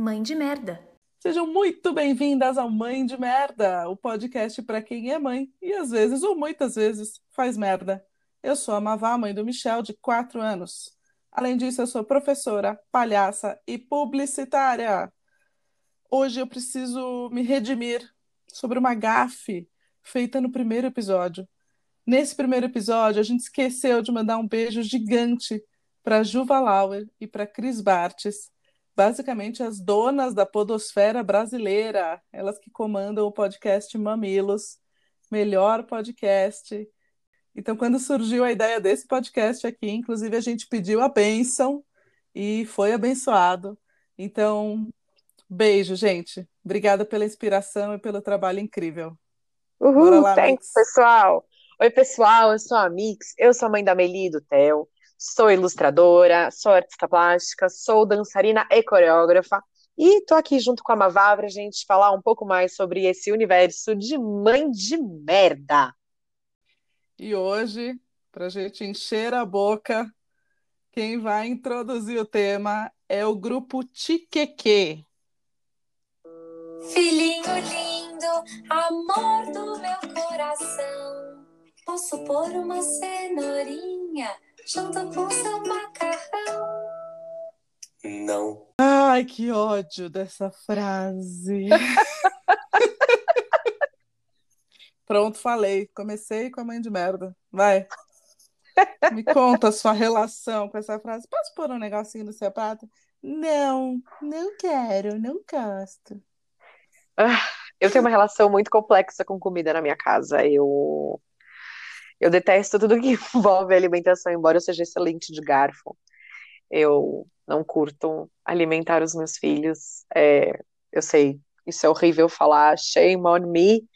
Mãe de Merda. Sejam muito bem-vindas ao Mãe de Merda, o podcast para quem é mãe e às vezes, ou muitas vezes, faz merda. Eu sou a Mavá, mãe do Michel, de 4 anos. Além disso, eu sou professora, palhaça e publicitária. Hoje eu preciso me redimir sobre uma gafe feita no primeiro episódio. Nesse primeiro episódio, a gente esqueceu de mandar um beijo gigante para Juva Lauer e para Cris Bartes, basicamente as donas da podosfera brasileira, elas que comandam o podcast Mamilos, melhor podcast. Então, quando surgiu a ideia desse podcast aqui, inclusive a gente pediu a bênção e foi abençoado. Então, beijo, gente. Obrigada pela inspiração e pelo trabalho incrível. Uhul, lá, thanks, Mix. pessoal. Oi, pessoal, eu sou a Mix, eu sou a mãe da Meli e do Theo. Sou ilustradora, sou artista plástica, sou dançarina e coreógrafa. E tô aqui junto com a Mavá pra gente falar um pouco mais sobre esse universo de mãe de merda. E hoje, pra gente encher a boca, quem vai introduzir o tema é o grupo Tiqueque. Filhinho lindo, amor do meu coração, posso pôr uma cenourinha junto com seu macarrão. Não. Ai, que ódio dessa frase. Pronto, falei. Comecei com a mãe de merda. Vai. Me conta a sua relação com essa frase. Posso pôr um negocinho no seu prato? Não, não quero, não gosto. Ah, eu tenho uma relação muito complexa com comida na minha casa. Eu eu detesto tudo que envolve alimentação, embora eu seja excelente de garfo. Eu não curto alimentar os meus filhos. É, eu sei, isso é horrível falar, shame on me,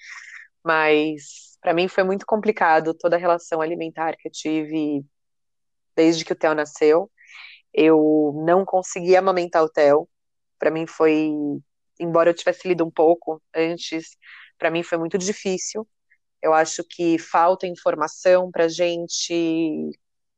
mas para mim foi muito complicado toda a relação alimentar que eu tive desde que o Theo nasceu. Eu não conseguia amamentar o Theo. Para mim foi, embora eu tivesse lido um pouco antes, para mim foi muito difícil. Eu acho que falta informação para gente,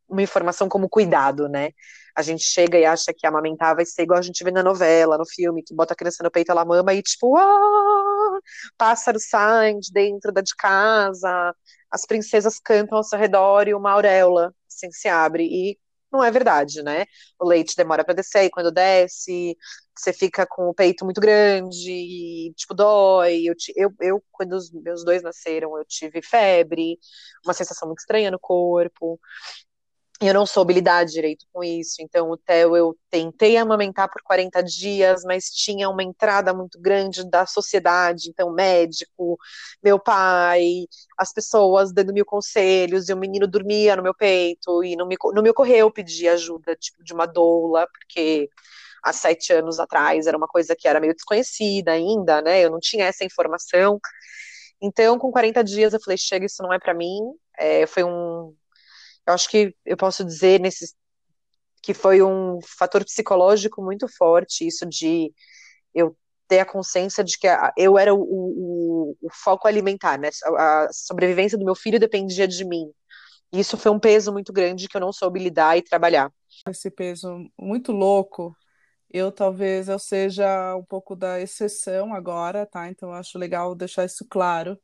uma informação como cuidado, né? A gente chega e acha que amamentar vai ser igual a gente vê na novela, no filme, que bota a criança no peito, ela mama e tipo, ah, pássaro sai de dentro da de casa, as princesas cantam ao seu redor e uma auréola assim se abre. E não é verdade, né? O leite demora para descer e quando desce, você fica com o peito muito grande e, tipo, dói. Eu, eu, eu, quando os meus dois nasceram, eu tive febre, uma sensação muito estranha no corpo. Eu não soube lidar direito com isso. Então, o Theo, eu tentei amamentar por 40 dias, mas tinha uma entrada muito grande da sociedade. Então, médico, meu pai, as pessoas dando mil conselhos, e o menino dormia no meu peito, e não me, não me ocorreu pedir ajuda, tipo, de uma doula, porque há sete anos atrás, era uma coisa que era meio desconhecida ainda, né? Eu não tinha essa informação. Então, com 40 dias, eu falei: chega, isso não é para mim. É, foi um. Eu acho que eu posso dizer nesses que foi um fator psicológico muito forte, isso de eu ter a consciência de que eu era o, o, o foco alimentar, né? A, a sobrevivência do meu filho dependia de mim. E isso foi um peso muito grande que eu não soube lidar e trabalhar. Esse peso muito louco eu talvez eu seja um pouco da exceção agora, tá? Então eu acho legal deixar isso claro,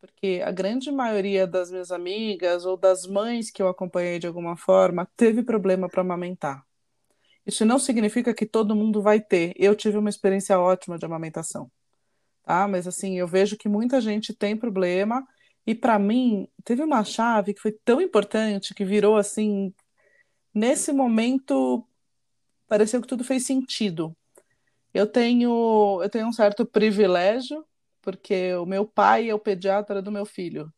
porque a grande maioria das minhas amigas ou das mães que eu acompanhei de alguma forma teve problema para amamentar. Isso não significa que todo mundo vai ter. Eu tive uma experiência ótima de amamentação, tá? Mas assim, eu vejo que muita gente tem problema e para mim teve uma chave que foi tão importante que virou assim nesse momento pareceu que tudo fez sentido. Eu tenho, eu tenho um certo privilégio, porque o meu pai é o pediatra do meu filho.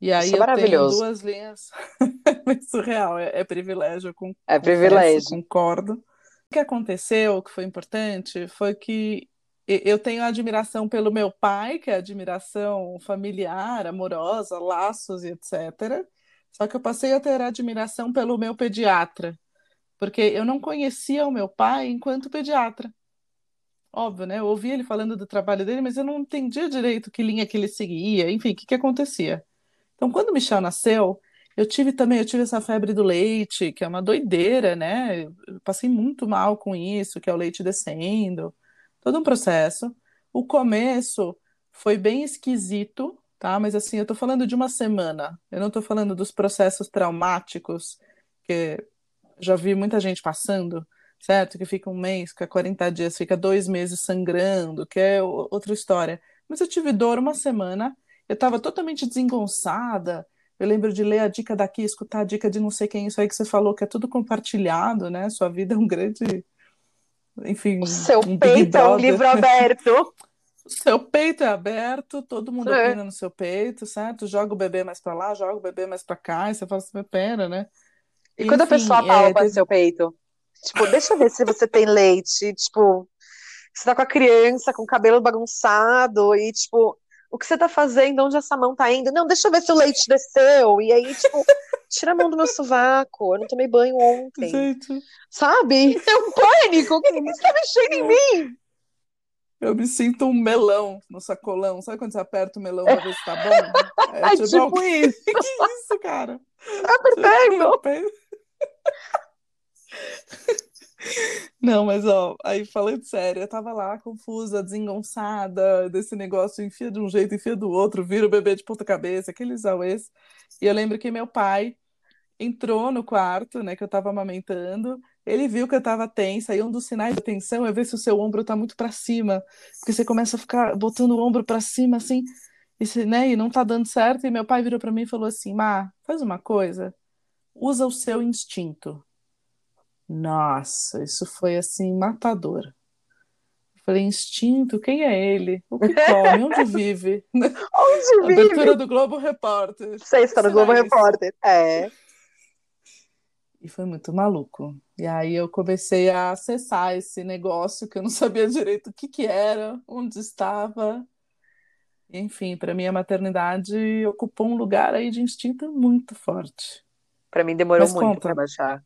E aí Isso é eu tenho duas linhas. é surreal, é, é privilégio. Com, é privilégio. Concordo. O que aconteceu, que foi importante, foi que eu tenho admiração pelo meu pai, que é admiração familiar, amorosa, laços e etc. Só que eu passei a ter admiração pelo meu pediatra, porque eu não conhecia o meu pai enquanto pediatra. Óbvio, né? Eu ouvi ele falando do trabalho dele, mas eu não entendia direito que linha que ele seguia, enfim, o que, que acontecia. Então, quando o Michel nasceu, eu tive também, eu tive essa febre do leite, que é uma doideira, né? Eu passei muito mal com isso, que é o leite descendo. todo um processo. O começo foi bem esquisito, tá? Mas assim, eu tô falando de uma semana. Eu não tô falando dos processos traumáticos que já vi muita gente passando, certo? Que fica um mês, fica 40 dias, fica dois meses sangrando, que é outra história. Mas eu tive dor uma semana, eu estava totalmente desengonçada. Eu lembro de ler a dica daqui, escutar a dica de não sei quem, isso aí que você falou, que é tudo compartilhado, né? Sua vida é um grande. Enfim. O seu um peito é um livro aberto. O seu peito é aberto, todo mundo é. opina no seu peito, certo? Joga o bebê mais para lá, joga o bebê mais para cá, e você fala assim, pera, né? E quando a pessoa palpa é, seu peito? Tipo, deixa eu ver se você tem leite, tipo, você tá com a criança com o cabelo bagunçado e, tipo, o que você tá fazendo? Onde essa mão tá indo? Não, deixa eu ver se o leite desceu. E aí, tipo, tira a mão do meu sovaco. Eu não tomei banho ontem. Gente. Sabe? É um pânico. Você tá mexendo em mim. Eu me sinto um melão no sacolão. Sabe quando você aperta o melão pra ver se tá bom? É, tipo, tipo isso. que isso, cara? Tá perfeito. Não, mas ó, aí falando sério, eu tava lá confusa, desengonçada, desse negócio, enfia de um jeito, enfia do outro, vira o bebê de ponta cabeça, aqueles auês. E eu lembro que meu pai entrou no quarto, né, que eu tava amamentando, ele viu que eu tava tensa, e um dos sinais de tensão é ver se o seu ombro tá muito para cima, porque você começa a ficar botando o ombro para cima, assim, e, se, né, e não tá dando certo, e meu pai virou para mim e falou assim, Má, faz uma coisa, usa o seu instinto. Nossa, isso foi assim matador. Eu falei, instinto, quem é ele? O que come? Onde vive? Onde vive? Abertura do Globo Repórter. Sexta do Globo Repórter, é. E foi muito maluco. E aí eu comecei a acessar esse negócio que eu não sabia direito o que que era, onde estava. Enfim, para mim a maternidade ocupou um lugar aí de instinto muito forte. Para mim demorou Mas muito para baixar.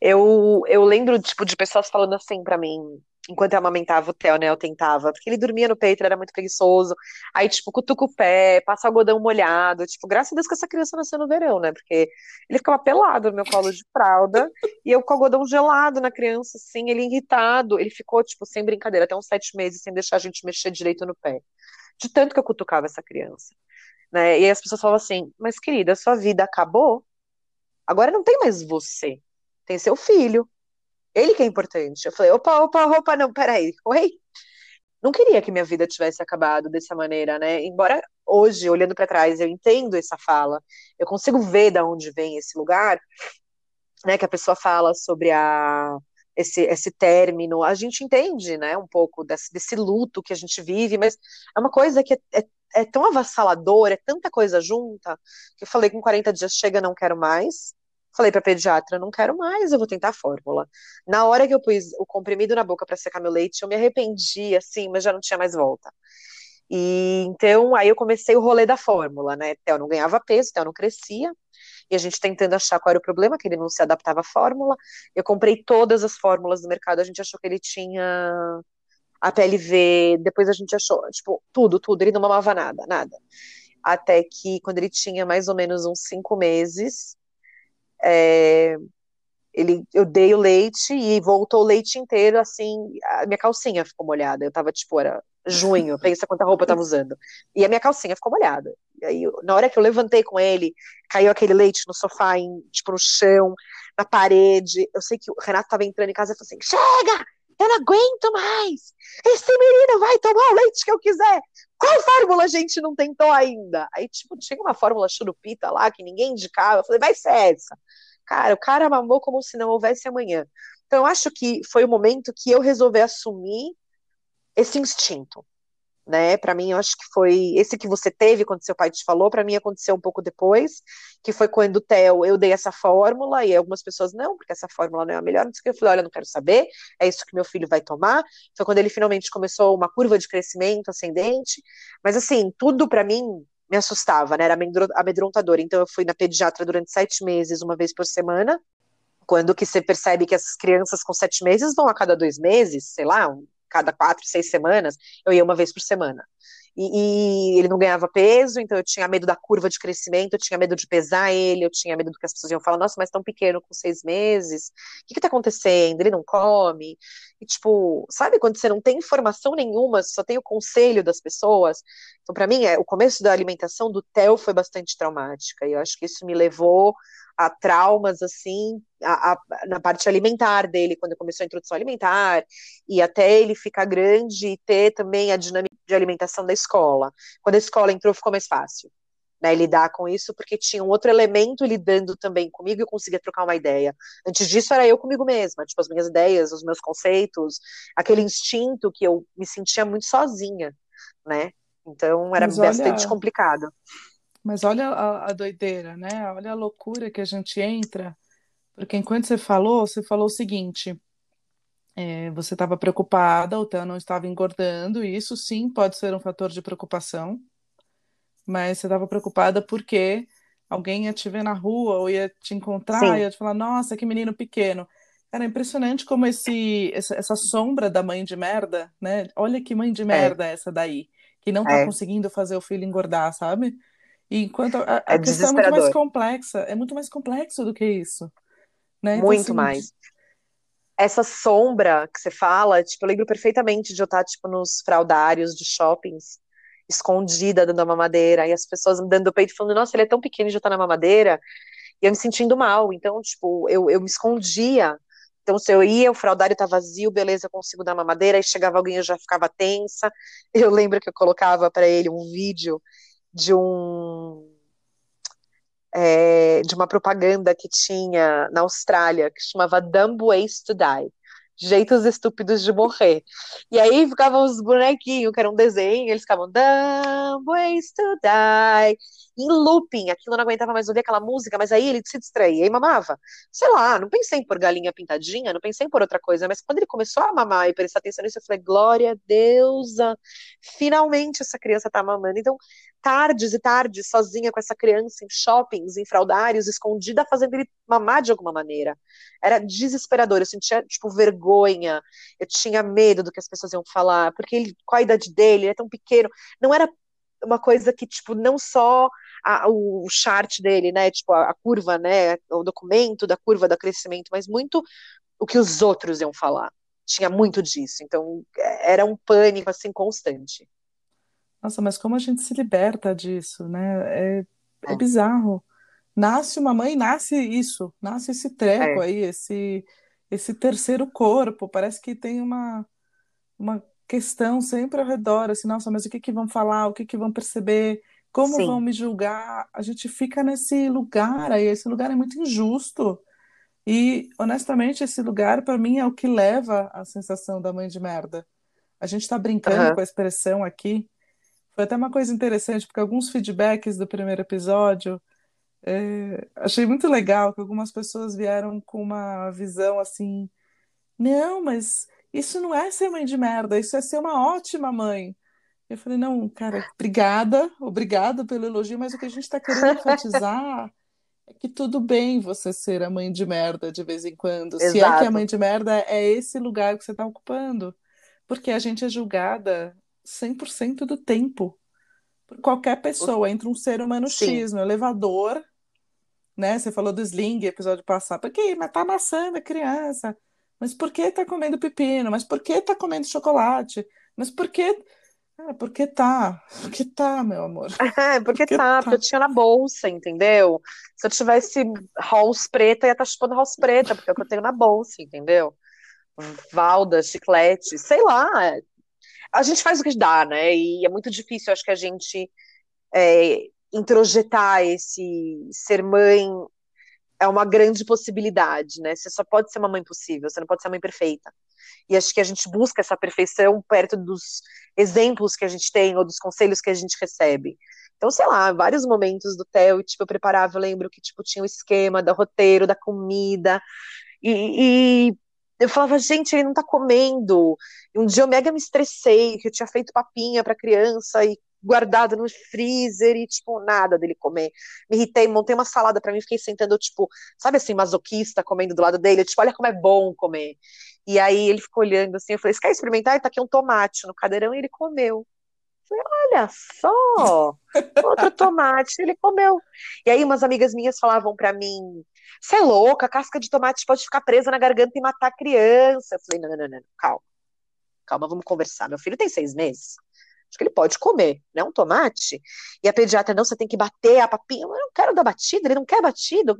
Eu, eu lembro, tipo, de pessoas falando assim para mim, enquanto eu amamentava o Theo, né, eu tentava, porque ele dormia no peito, ele era muito preguiçoso, aí, tipo, cutuca o pé, passa algodão molhado, tipo, graças a Deus que essa criança nasceu no verão, né, porque ele ficava pelado no meu colo de fralda, e eu com algodão gelado na criança, assim, ele irritado, ele ficou, tipo, sem brincadeira, até uns sete meses, sem deixar a gente mexer direito no pé, de tanto que eu cutucava essa criança, né, e aí as pessoas falavam assim, mas querida, sua vida acabou, agora não tem mais você, tem seu filho. Ele que é importante. Eu falei, opa, opa, opa, não, peraí, oi? Não queria que minha vida tivesse acabado dessa maneira, né? Embora hoje, olhando para trás, eu entendo essa fala, eu consigo ver de onde vem esse lugar, né? Que a pessoa fala sobre a esse, esse término, a gente entende, né, um pouco desse, desse luto que a gente vive, mas é uma coisa que é, é, é tão avassaladora, é tanta coisa junta, que eu falei com 40 dias chega, não quero mais, Falei pra pediatra, não quero mais, eu vou tentar a fórmula. Na hora que eu pus o comprimido na boca para secar meu leite, eu me arrependi, assim, mas já não tinha mais volta. E então aí eu comecei o rolê da fórmula, né? Theo não ganhava peso, Theo não crescia. E a gente tentando achar qual era o problema, que ele não se adaptava à fórmula. Eu comprei todas as fórmulas do mercado, a gente achou que ele tinha a PLV, depois a gente achou, tipo, tudo, tudo, ele não mamava nada, nada. Até que quando ele tinha mais ou menos uns cinco meses, é, ele, eu dei o leite e voltou o leite inteiro, assim, a minha calcinha ficou molhada. Eu tava, tipo, era junho, pensa quanta roupa eu tava usando. E a minha calcinha ficou molhada. E aí, na hora que eu levantei com ele, caiu aquele leite no sofá, em, tipo, no chão, na parede. Eu sei que o Renato tava entrando em casa e falou assim: chega! Eu não aguento mais! Esse menino vai tomar o leite que eu quiser! Qual fórmula a gente não tentou ainda? Aí, tipo, tinha uma fórmula churupita lá que ninguém indicava. Eu falei, vai ser essa. Cara, o cara mamou como se não houvesse amanhã. Então, eu acho que foi o momento que eu resolvi assumir esse instinto né? Para mim, eu acho que foi esse que você teve quando seu pai te falou, para mim aconteceu um pouco depois, que foi quando o Theo, eu dei essa fórmula e algumas pessoas não, porque essa fórmula não é a melhor, não sei o que eu falei, olha, não quero saber, é isso que meu filho vai tomar. Foi quando ele finalmente começou uma curva de crescimento ascendente, mas assim, tudo para mim me assustava, né? Era amedrontador. Então eu fui na pediatra durante sete meses, uma vez por semana, quando que você percebe que as crianças com sete meses vão a cada dois meses, sei lá, cada quatro, seis semanas, eu ia uma vez por semana. E, e, ele não ganhava peso, então eu tinha medo da curva de crescimento, eu tinha medo de pesar ele, eu tinha medo do que as pessoas iam falar, nossa, mas tão pequeno com seis meses, o que que tá acontecendo? Ele não come? E tipo, sabe quando você não tem informação nenhuma, só tem o conselho das pessoas? Então, para mim, é, o começo da alimentação do Theo foi bastante traumática, e eu acho que isso me levou a traumas, assim, a, a, na parte alimentar dele, quando começou a introdução alimentar, e até ele ficar grande e ter também a dinâmica de alimentação da escola. Quando a escola entrou, ficou mais fácil. Né, lidar com isso, porque tinha um outro elemento lidando também comigo e eu conseguia trocar uma ideia. Antes disso, era eu comigo mesma, tipo, as minhas ideias, os meus conceitos, aquele instinto que eu me sentia muito sozinha, né? Então, era Mas bastante olha... complicado. Mas olha a, a doideira, né? Olha a loucura que a gente entra, porque enquanto você falou, você falou o seguinte: é, você estava preocupada, o Theo não estava engordando, e isso sim pode ser um fator de preocupação, mas você estava preocupada porque alguém ia te ver na rua ou ia te encontrar sim. e ia te falar: nossa, que menino pequeno. Era impressionante como esse, essa, essa, sombra da mãe de merda, né? Olha que mãe de é. merda é. essa daí, que não tá é. conseguindo fazer o filho engordar, sabe? E enquanto a, a é questão é muito mais complexa, é muito mais complexo do que isso. Né? Então, muito assim, mais. Essa sombra que você fala, tipo, eu lembro perfeitamente de eu estar, tipo, nos fraudários de shoppings, escondida, dando a mamadeira, e as pessoas me dando o peito falando, nossa, ele é tão pequeno e já tá na mamadeira, e eu me sentindo mal. Então, tipo, eu, eu me escondia. Então, se eu ia, o fraudário tá vazio, beleza, eu consigo dar mamadeira, aí chegava alguém, eu já ficava tensa. Eu lembro que eu colocava para ele um vídeo de um é, de uma propaganda que tinha na Austrália que chamava Dumb Ways to Die jeitos estúpidos de morrer. E aí ficavam os bonequinhos, que era um desenho, eles ficavam Dumb Ways to Die em looping, aquilo não aguentava mais ouvir aquela música, mas aí ele se distraía e mamava. Sei lá, não pensei em pôr galinha pintadinha, não pensei em pôr outra coisa, mas quando ele começou a mamar e prestar atenção nisso, eu falei, glória a deusa, finalmente essa criança tá mamando. Então, tardes e tardes, sozinha com essa criança em shoppings, em fraudários, escondida, fazendo ele mamar de alguma maneira. Era desesperador, eu sentia, tipo, vergonha, eu tinha medo do que as pessoas iam falar, porque ele, qual a idade dele, ele é tão pequeno, não era uma coisa que, tipo, não só a, o chart dele, né, tipo, a, a, curva, né, o documento da curva do crescimento, mas muito o que os outros iam falar. Tinha muito disso, então é, era um pânico, assim, constante. Nossa, mas como a gente se liberta disso, né? É, é, é. bizarro. Nasce uma mãe, nasce isso, nasce esse treco é. aí, esse, esse terceiro corpo. Parece que tem uma, uma questão sempre ao redor, assim, nossa, mas o que que vão falar, o que que vão perceber, como Sim. vão me julgar? A gente fica nesse lugar aí, esse lugar é muito injusto. E, honestamente, esse lugar, para mim, é o que leva à sensação da mãe de merda. A gente está brincando uhum. com a expressão aqui. Foi até uma coisa interessante, porque alguns feedbacks do primeiro episódio é, achei muito legal que algumas pessoas vieram com uma visão assim: não, mas isso não é ser mãe de merda, isso é ser uma ótima mãe. Eu falei, não, cara, obrigada, obrigada pelo elogio, mas o que a gente está querendo enfatizar é que tudo bem você ser a mãe de merda de vez em quando. Exato. Se é que a mãe de merda é esse lugar que você está ocupando. Porque a gente é julgada 100% do tempo. Por qualquer pessoa. Entra um ser humano Sim. X no elevador, né? Você falou do sling, episódio passado. Porque mas tá amassando a criança. Mas por que tá comendo pepino? Mas por que tá comendo chocolate? Mas por que. Ah, porque tá. Porque tá, meu amor. É, porque, porque tá, tá, porque eu tinha na bolsa, entendeu? Se eu tivesse house preta, ia estar tá chupando house preta, porque é o que eu tenho na bolsa, entendeu? Valda, chiclete, sei lá. A gente faz o que dá, né? E é muito difícil, acho que a gente é, introjetar esse ser mãe é uma grande possibilidade, né? Você só pode ser uma mãe possível, você não pode ser uma mãe perfeita. E acho que a gente busca essa perfeição perto dos exemplos que a gente tem ou dos conselhos que a gente recebe. Então, sei lá, vários momentos do Theo, tipo, eu preparava, eu lembro que, tipo, tinha o esquema do roteiro, da comida, e, e eu falava, gente, ele não tá comendo. E um dia eu mega me estressei, que eu tinha feito papinha pra criança e guardado no freezer e, tipo, nada dele comer. Me irritei, montei uma salada para mim, fiquei sentando, tipo, sabe assim, masoquista comendo do lado dele, tipo, olha como é bom comer. E aí ele ficou olhando assim, eu falei, você quer experimentar? E tá aqui um tomate no cadeirão e ele comeu. Falei, olha só, outro tomate, ele comeu. E aí umas amigas minhas falavam pra mim, você é louca, a casca de tomate pode ficar presa na garganta e matar a criança. Eu falei, não, não, não, não, calma, calma, vamos conversar. Meu filho tem seis meses, acho que ele pode comer, né, um tomate. E a pediatra, não, você tem que bater a papinha. Eu não quero dar batida, ele não quer batido,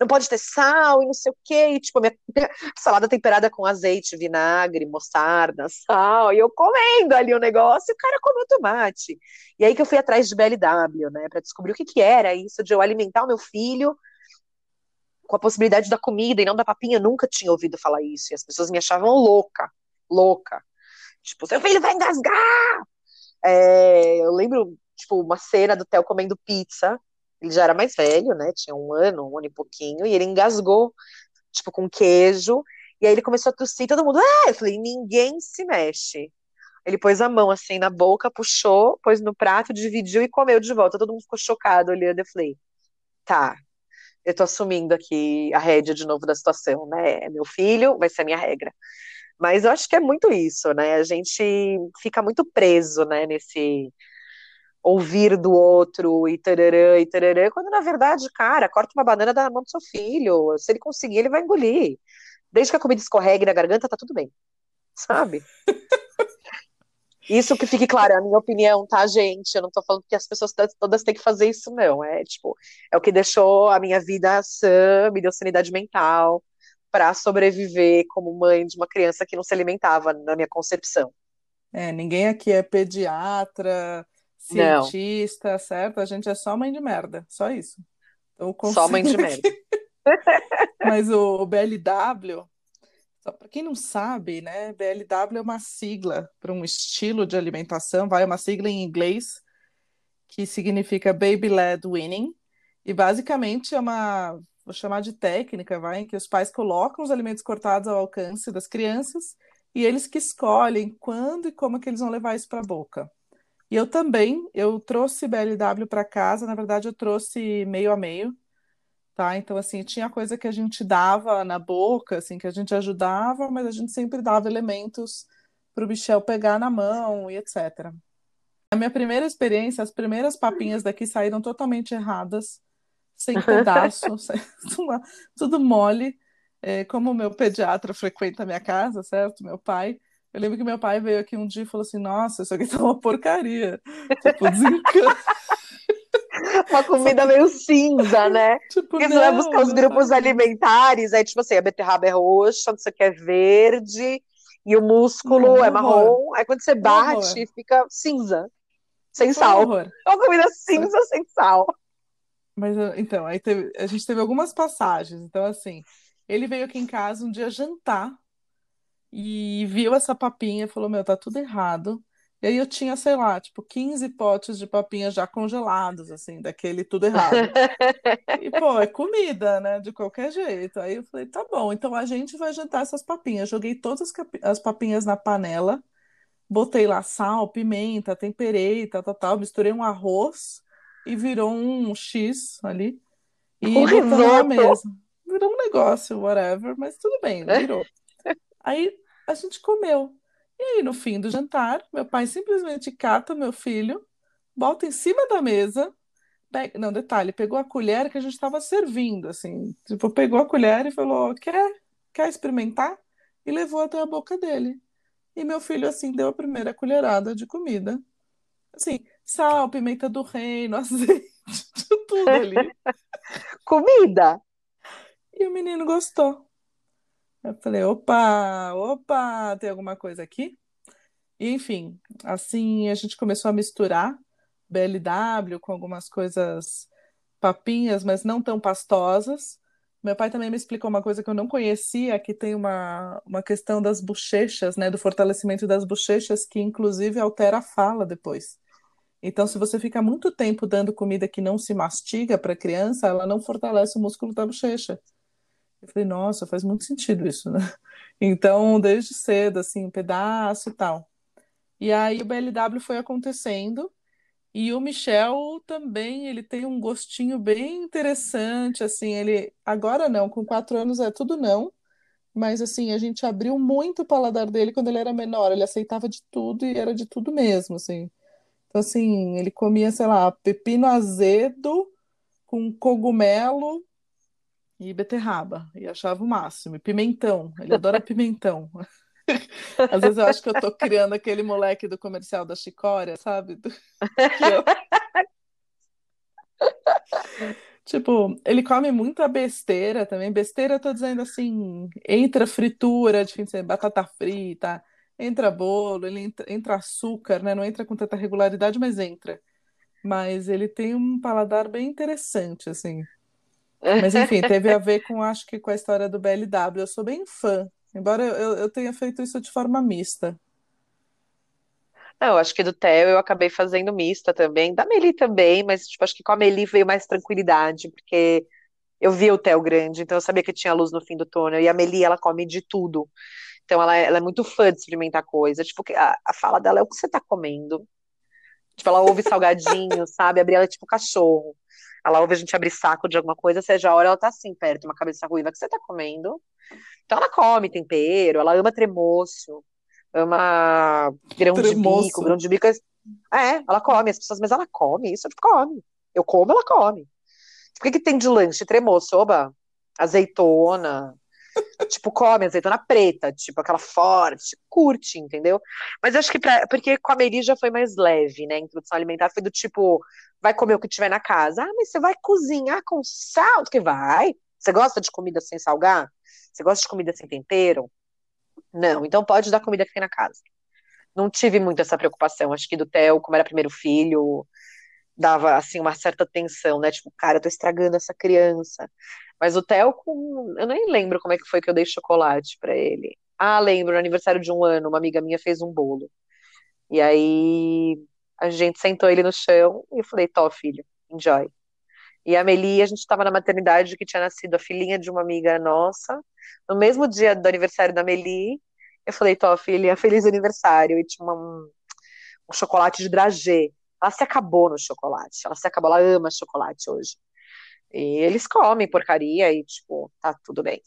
não pode ter sal e não sei o quê. E, tipo, a minha salada temperada com azeite, vinagre, mostarda, sal, e eu comendo ali o negócio, e o cara comeu tomate. E aí que eu fui atrás de BLW, né, para descobrir o que que era isso de eu alimentar o meu filho com a possibilidade da comida e não da papinha, eu nunca tinha ouvido falar isso. E as pessoas me achavam louca, louca. Tipo, seu filho vai engasgar! É, eu lembro, tipo, uma cena do Theo comendo pizza. Ele já era mais velho, né? Tinha um ano, um ano e pouquinho, e ele engasgou, tipo, com queijo. E aí ele começou a tossir, todo mundo, ah! Eu falei, ninguém se mexe. Ele pôs a mão assim na boca, puxou, pôs no prato, dividiu e comeu de volta. Todo mundo ficou chocado olhando. Eu falei, tá, eu tô assumindo aqui a rédea de novo da situação, né? É meu filho, vai ser a minha regra. Mas eu acho que é muito isso, né? A gente fica muito preso, né, nesse ouvir do outro e tararã e tararã, quando na verdade, cara, corta uma banana da mão do seu filho, se ele conseguir, ele vai engolir. Desde que a comida escorregue na garganta, tá tudo bem. Sabe? Isso que fique claro, é a minha opinião, tá, gente? Eu não tô falando que as pessoas todas têm que fazer isso, não. É tipo, é o que deixou a minha vida sã, me deu sanidade mental para sobreviver como mãe de uma criança que não se alimentava na minha concepção. É, ninguém aqui é pediatra, cientista, não. certo? A gente é só mãe de merda, só isso. Então, só mãe de merda. Mas o BLW, para quem não sabe, né, BLW é uma sigla para um estilo de alimentação, vai é uma sigla em inglês que significa Baby Led Winning, e basicamente é uma, vou chamar de técnica, vai, em que os pais colocam os alimentos cortados ao alcance das crianças e eles que escolhem quando e como que eles vão levar isso para a boca. E eu também, eu trouxe BLW para casa, na verdade eu trouxe meio a meio, tá? Então, assim, tinha coisa que a gente dava na boca, assim, que a gente ajudava, mas a gente sempre dava elementos para o Michel pegar na mão e etc. A minha primeira experiência, as primeiras papinhas daqui saíram totalmente erradas, sem pedaço, sem, tudo, tudo mole. É, como o meu pediatra frequenta a minha casa, certo? Meu pai. Eu lembro que meu pai veio aqui um dia e falou assim: Nossa, isso aqui tá uma porcaria. Tipo, desencanto. Uma comida meio cinza, né? Tipo, Porque você vai buscar os grupos alimentares, aí, tipo assim, a beterraba é roxa, não sei o que é verde, e o músculo não, é marrom. Aí quando você bate, fica cinza. Sem sal. Horror. É uma comida cinza sem sal. Mas então, aí teve, a gente teve algumas passagens. Então, assim, ele veio aqui em casa um dia jantar e viu essa papinha e falou: Meu, tá tudo errado. E aí eu tinha, sei lá, tipo, 15 potes de papinhas já congelados, assim, daquele tudo errado. E, pô, é comida, né? De qualquer jeito. Aí eu falei, tá bom, então a gente vai jantar essas papinhas. Joguei todas as, as papinhas na panela, botei lá sal, pimenta, temperei, tal, tal, tal, misturei um arroz e virou um X ali. E um botou na mesa. Virou um negócio, whatever, mas tudo bem, virou. Aí a gente comeu. E aí, no fim do jantar, meu pai simplesmente cata meu filho, bota em cima da mesa. Pega... Não, detalhe, pegou a colher que a gente estava servindo, assim. Tipo, pegou a colher e falou: Quer, quer experimentar? E levou até a boca dele. E meu filho, assim, deu a primeira colherada de comida. Assim, sal, pimenta do reino, azeite, tudo ali. Comida! E o menino gostou. Eu falei, opa, opa, tem alguma coisa aqui? E, enfim, assim a gente começou a misturar BLW com algumas coisas papinhas, mas não tão pastosas. Meu pai também me explicou uma coisa que eu não conhecia, que tem uma, uma questão das bochechas, né, do fortalecimento das bochechas, que inclusive altera a fala depois. Então, se você fica muito tempo dando comida que não se mastiga para a criança, ela não fortalece o músculo da bochecha. Eu falei, nossa, faz muito sentido isso, né? Então, desde cedo, assim, um pedaço e tal. E aí o BLW foi acontecendo, e o Michel também, ele tem um gostinho bem interessante, assim, ele, agora não, com quatro anos é tudo não, mas assim, a gente abriu muito o paladar dele quando ele era menor, ele aceitava de tudo e era de tudo mesmo, assim. Então, assim, ele comia, sei lá, pepino azedo com cogumelo e beterraba. E achava o máximo. E pimentão. Ele adora pimentão. Às vezes eu acho que eu tô criando aquele moleque do comercial da Chicória, sabe? Do... eu... Tipo, ele come muita besteira também. Besteira, eu tô dizendo assim, entra fritura de fim de semana, batata frita, entra bolo, ele entra, entra açúcar, né? Não entra com tanta regularidade, mas entra. Mas ele tem um paladar bem interessante, assim. Mas enfim, teve a ver com, acho que com a história do BLW. Eu sou bem fã, embora eu, eu tenha feito isso de forma mista. Não, acho que do Theo eu acabei fazendo mista também, da Meli também, mas tipo, acho que com a Meli veio mais tranquilidade, porque eu via o Theo grande, então eu sabia que tinha luz no fim do túnel, e a Meli, ela come de tudo. Então ela, é, ela é muito fã de experimentar coisa, tipo, a, a fala dela é o que você tá comendo. Tipo, ela ouve salgadinho, sabe? Abrir ela é tipo cachorro. Ela ouve a gente abrir saco de alguma coisa, seja a hora ela tá assim, perto, uma cabeça ruiva, o que você tá comendo? Então ela come tempero, ela ama tremoço ama grão Tremoço. de bico, grão de bico. É, é, ela come, as pessoas, mas ela come, isso come. Eu como, ela come. O que, que tem de lanche? Tremoço, oba, azeitona, tipo, come azeitona preta, tipo, aquela forte, curte, entendeu? Mas acho que pra, porque com a Meri já foi mais leve, né? A introdução alimentar foi do tipo, vai comer o que tiver na casa. Ah, mas você vai cozinhar com sal? Que vai. Você gosta de comida sem salgar? Você gosta de comida sem tempero? Não, então pode dar comida que tem na casa. Não tive muito essa preocupação. Acho que do Theo, como era primeiro filho, dava assim uma certa tensão, né? Tipo, cara, eu tô estragando essa criança. Mas o Theo, com... eu nem lembro como é que foi que eu dei chocolate para ele. Ah, lembro, no aniversário de um ano, uma amiga minha fez um bolo. E aí a gente sentou ele no chão e eu falei, Tó, filho, enjoy. E a Meli, a gente estava na maternidade que tinha nascido a filhinha de uma amiga nossa. No mesmo dia do aniversário da Meli, eu falei, Tó, filha, feliz aniversário. E tinha uma, um, um chocolate de dragê. Ela se acabou no chocolate. Ela se acabou, ela ama chocolate hoje. E eles comem porcaria e, tipo, tá tudo bem.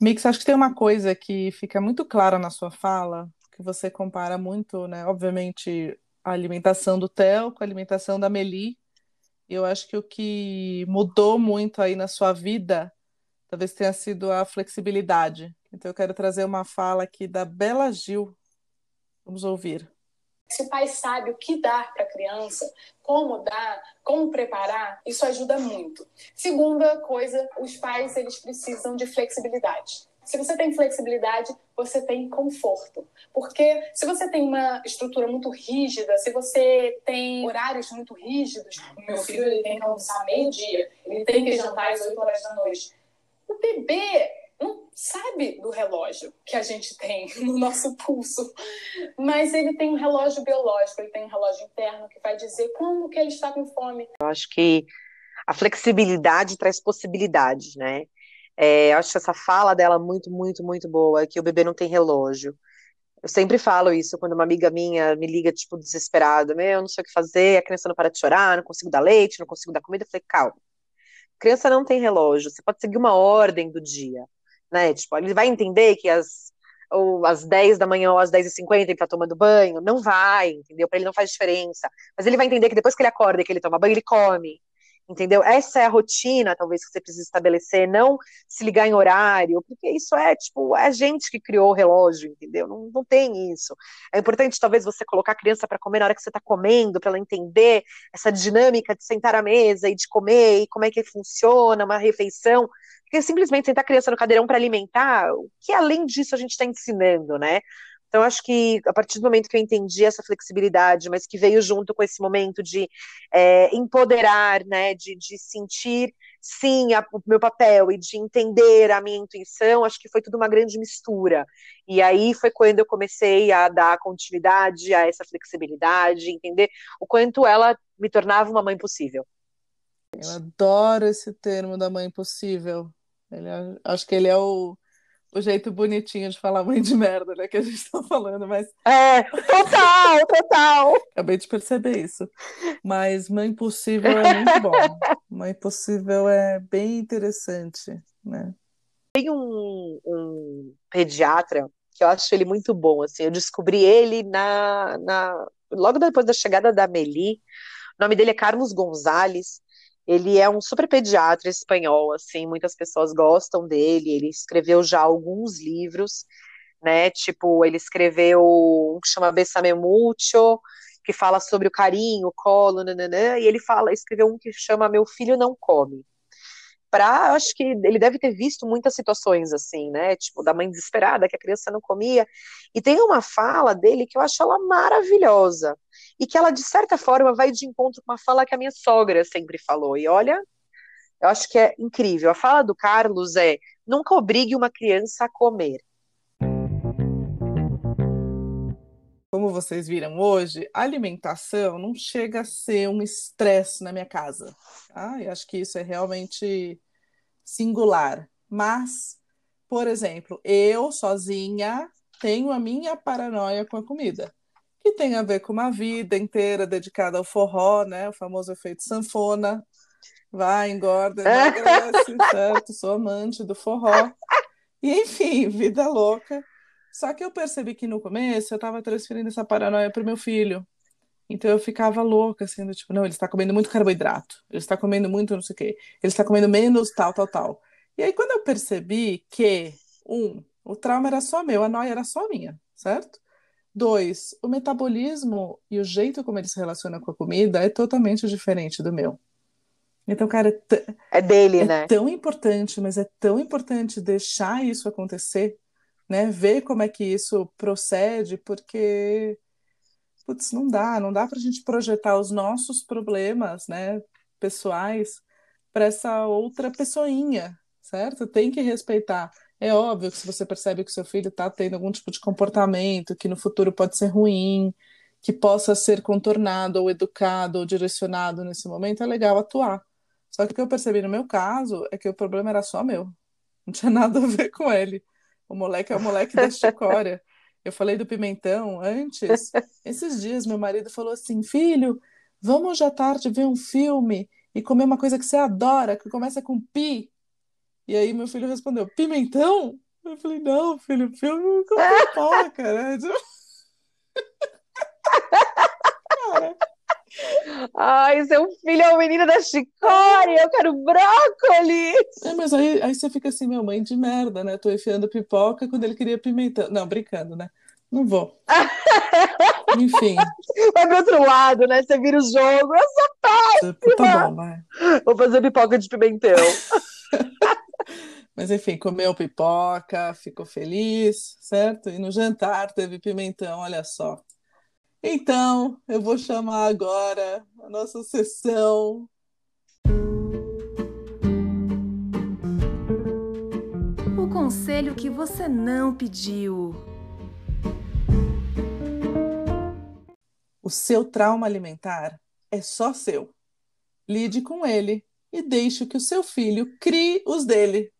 Mix, acho que tem uma coisa que fica muito clara na sua fala, que você compara muito, né? Obviamente, a alimentação do Theo com a alimentação da Meli. Eu acho que o que mudou muito aí na sua vida talvez tenha sido a flexibilidade. Então eu quero trazer uma fala aqui da Bela Gil. Vamos ouvir. Se o pai sabe o que dar para a criança, como dar, como preparar, isso ajuda muito. Segunda coisa, os pais eles precisam de flexibilidade. Se você tem flexibilidade, você tem conforto. Porque se você tem uma estrutura muito rígida, se você tem horários muito rígidos, o meu filho ele tem que almoçar meio-dia, ele tem que jantar às 8 horas da noite. O bebê não sabe do relógio que a gente tem no nosso pulso, mas ele tem um relógio biológico, ele tem um relógio interno que vai dizer quando que ele está com fome. Eu acho que a flexibilidade traz possibilidades, né? É, eu acho essa fala dela muito, muito, muito boa, que o bebê não tem relógio. Eu sempre falo isso quando uma amiga minha me liga, tipo, desesperada, meu, não sei o que fazer, a criança não para de chorar, não consigo dar leite, não consigo dar comida. Eu falei, calma, criança não tem relógio, você pode seguir uma ordem do dia, né? Tipo, ele vai entender que as, ou às 10 da manhã ou às 10h50 ele tá tomando banho, não vai, entendeu? Para ele não faz diferença. Mas ele vai entender que depois que ele acorda e que ele toma banho, ele come entendeu? Essa é a rotina, talvez, que você precisa estabelecer, não se ligar em horário, porque isso é, tipo, é a gente que criou o relógio, entendeu? Não, não tem isso. É importante, talvez, você colocar a criança para comer na hora que você está comendo, para ela entender essa dinâmica de sentar à mesa e de comer, e como é que funciona uma refeição, porque simplesmente sentar a criança no cadeirão para alimentar, o que além disso a gente está ensinando, né? Então, acho que a partir do momento que eu entendi essa flexibilidade, mas que veio junto com esse momento de é, empoderar, né, de, de sentir, sim, a, o meu papel e de entender a minha intuição, acho que foi tudo uma grande mistura. E aí foi quando eu comecei a dar continuidade a essa flexibilidade, entender o quanto ela me tornava uma mãe possível. Eu adoro esse termo da mãe possível. Ele, é, acho que ele é o o jeito bonitinho de falar mãe de merda, né? Que a gente tá falando, mas. É, total, total. Acabei de perceber isso. Mas Mãe Possível é muito bom. Mãe Possível é bem interessante, né? Tem um, um pediatra que eu acho ele muito bom, assim. Eu descobri ele na, na logo depois da chegada da Meli. O nome dele é Carlos Gonzalez. Ele é um super pediatra espanhol, assim, muitas pessoas gostam dele. Ele escreveu já alguns livros, né? Tipo, ele escreveu um que chama Besame Mucho, que fala sobre o carinho, o colo, nananã, e ele fala, escreveu um que chama Meu Filho Não Come. Pra, acho que ele deve ter visto muitas situações assim, né? Tipo, da mãe desesperada, que a criança não comia. E tem uma fala dele que eu acho ela maravilhosa. E que ela, de certa forma, vai de encontro com uma fala que a minha sogra sempre falou. E olha, eu acho que é incrível. A fala do Carlos é: nunca obrigue uma criança a comer. Vocês viram hoje, a alimentação não chega a ser um estresse na minha casa. Ah, eu acho que isso é realmente singular. Mas, por exemplo, eu sozinha tenho a minha paranoia com a comida, que tem a ver com uma vida inteira dedicada ao forró, né? O famoso efeito sanfona. Vai, engorda, emagrece, certo? Sou amante do forró. E, enfim, vida louca. Só que eu percebi que no começo eu estava transferindo essa paranoia para o meu filho. Então eu ficava louca, assim, do tipo, não, ele está comendo muito carboidrato, ele está comendo muito não sei o quê, ele está comendo menos tal, tal, tal. E aí quando eu percebi que, um, o trauma era só meu, a noia era só minha, certo? Dois, o metabolismo e o jeito como ele se relaciona com a comida é totalmente diferente do meu. Então, cara, é, é dele, é né? tão importante, mas é tão importante deixar isso acontecer né? Ver como é que isso procede, porque putz, não dá, não dá para a gente projetar os nossos problemas, né, pessoais para essa outra pessoinha, certo? Tem que respeitar. É óbvio que se você percebe que seu filho está tendo algum tipo de comportamento que no futuro pode ser ruim, que possa ser contornado ou educado ou direcionado nesse momento, é legal atuar. Só que o que eu percebi no meu caso é que o problema era só meu. Não tinha nada a ver com ele. O moleque é o moleque da chicória. Eu falei do pimentão antes. Esses dias meu marido falou assim: filho, vamos à tarde ver um filme e comer uma coisa que você adora, que começa com pi. E aí meu filho respondeu: pimentão? Eu falei: não, filho, filme com pipoca, né? Cara. Ai, seu filho é o menino da chicória, eu quero brócolis. É, mas aí, aí você fica assim, meu mãe de merda, né? Tô enfiando pipoca quando ele queria pimentão. Não, brincando, né? Não vou. Enfim. Vai pro outro lado, né? Você vira o jogo. Eu sou péssima. Tá bom, vai. Vou fazer pipoca de pimentão. Mas enfim, comeu pipoca, ficou feliz, certo? E no jantar teve pimentão, olha só. Então, eu vou chamar agora a nossa sessão. O conselho que você não pediu. O seu trauma alimentar é só seu. Lide com ele e deixe que o seu filho crie os dele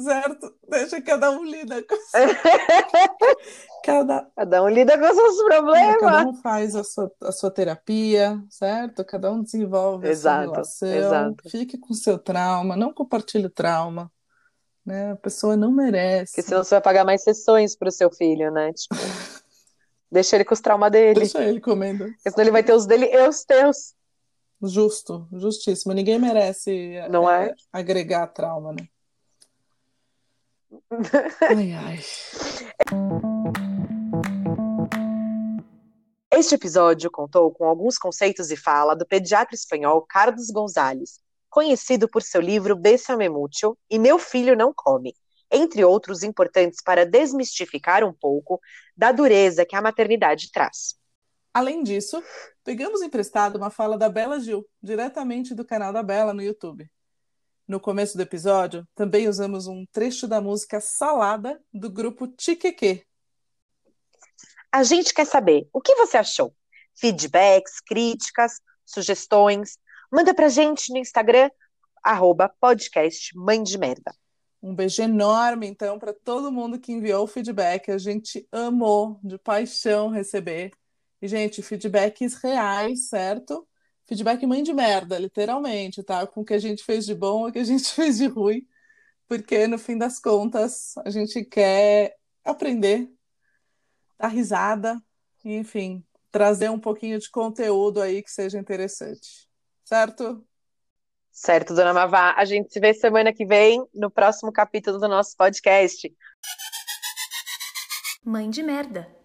certo? Deixa cada um lida com cada... cada um lida com seus problemas. Cada um faz a sua, a sua terapia, certo? Cada um desenvolve exato, a sua relação. Exato. Fique com o seu trauma, não compartilhe o trauma. Né? A pessoa não merece. Porque senão você vai pagar mais sessões para o seu filho, né? Tipo, deixa ele com os traumas dele. Deixa ele comendo. Porque senão ele vai ter os dele e os teus. Justo, justíssimo. Ninguém merece não é, é? agregar trauma, né? Ai, ai. Este episódio contou com alguns conceitos de fala do pediatra espanhol Carlos Gonzalez, conhecido por seu livro Bésame Mucho e Meu Filho Não Come, entre outros importantes para desmistificar um pouco da dureza que a maternidade traz. Além disso, pegamos emprestado uma fala da Bela Gil, diretamente do canal da Bela no YouTube. No começo do episódio, também usamos um trecho da música Salada do grupo Tiqueque. A gente quer saber o que você achou. Feedbacks, críticas, sugestões. Manda pra gente no Instagram, arroba podcast Mãe de Merda. Um beijo enorme, então, para todo mundo que enviou o feedback. A gente amou de paixão receber. E, gente, feedbacks reais, certo? feedback mãe de merda, literalmente, tá? Com o que a gente fez de bom, e o que a gente fez de ruim, porque no fim das contas a gente quer aprender, dar risada, enfim, trazer um pouquinho de conteúdo aí que seja interessante, certo? Certo, dona Mavá. A gente se vê semana que vem no próximo capítulo do nosso podcast. Mãe de merda.